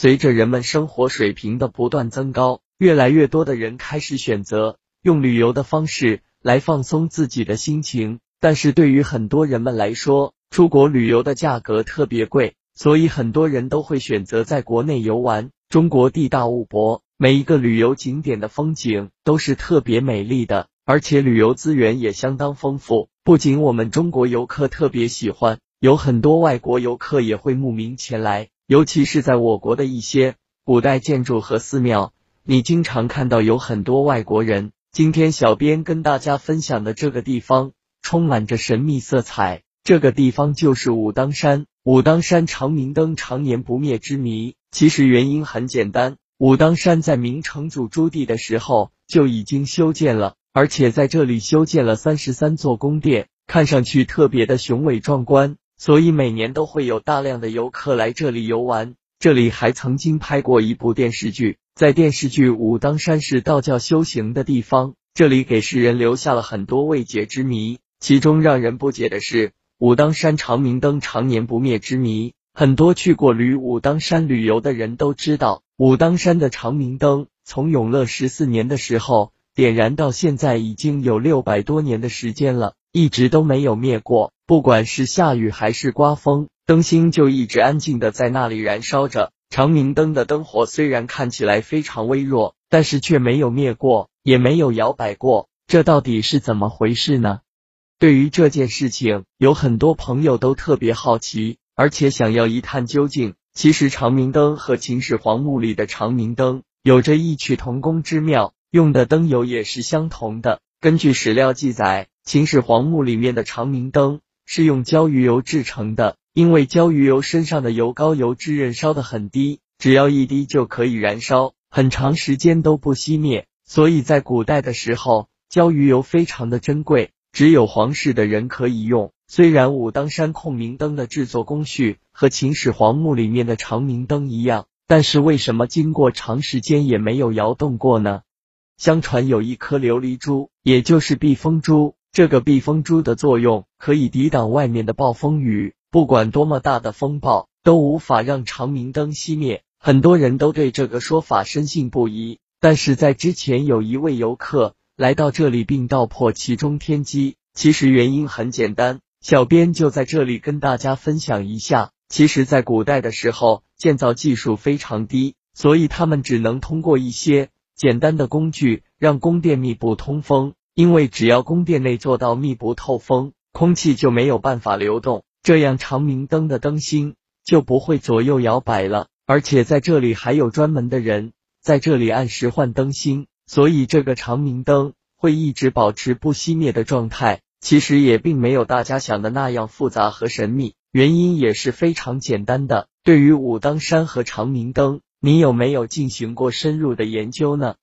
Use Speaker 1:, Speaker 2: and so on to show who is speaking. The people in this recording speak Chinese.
Speaker 1: 随着人们生活水平的不断增高，越来越多的人开始选择用旅游的方式来放松自己的心情。但是对于很多人们来说，出国旅游的价格特别贵，所以很多人都会选择在国内游玩。中国地大物博，每一个旅游景点的风景都是特别美丽的，而且旅游资源也相当丰富。不仅我们中国游客特别喜欢，有很多外国游客也会慕名前来。尤其是在我国的一些古代建筑和寺庙，你经常看到有很多外国人。今天小编跟大家分享的这个地方，充满着神秘色彩。这个地方就是武当山。武当山长明灯常年不灭之谜，其实原因很简单。武当山在明成祖朱棣的时候就已经修建了，而且在这里修建了三十三座宫殿，看上去特别的雄伟壮观，所以每年都会有大量的游客来这里游玩。这里还曾经拍过一部电视剧，在电视剧《武当山是道教修行的地方》，这里给世人留下了很多未解之谜。其中让人不解的是。武当山长明灯常年不灭之谜，很多去过旅武当山旅游的人都知道，武当山的长明灯从永乐十四年的时候点燃到现在已经有六百多年的时间了，一直都没有灭过。不管是下雨还是刮风，灯芯就一直安静的在那里燃烧着。长明灯的灯火虽然看起来非常微弱，但是却没有灭过，也没有摇摆过，这到底是怎么回事呢？对于这件事情，有很多朋友都特别好奇，而且想要一探究竟。其实长明灯和秦始皇墓里的长明灯有着异曲同工之妙，用的灯油也是相同的。根据史料记载，秦始皇墓里面的长明灯是用焦鱼油制成的，因为焦鱼油身上的油膏油脂燃烧的很低，只要一滴就可以燃烧，很长时间都不熄灭，所以在古代的时候，焦鱼油非常的珍贵。只有皇室的人可以用。虽然武当山控明灯的制作工序和秦始皇墓里面的长明灯一样，但是为什么经过长时间也没有摇动过呢？相传有一颗琉璃珠，也就是避风珠。这个避风珠的作用可以抵挡外面的暴风雨，不管多么大的风暴都无法让长明灯熄灭。很多人都对这个说法深信不疑。但是在之前有一位游客。来到这里并道破其中天机，其实原因很简单，小编就在这里跟大家分享一下。其实，在古代的时候，建造技术非常低，所以他们只能通过一些简单的工具让宫殿密不通风。因为只要宫殿内做到密不透风，空气就没有办法流动，这样长明灯的灯芯就不会左右摇摆了。而且在这里还有专门的人在这里按时换灯芯。所以这个长明灯会一直保持不熄灭的状态，其实也并没有大家想的那样复杂和神秘，原因也是非常简单的。对于武当山和长明灯，你有没有进行过深入的研究呢？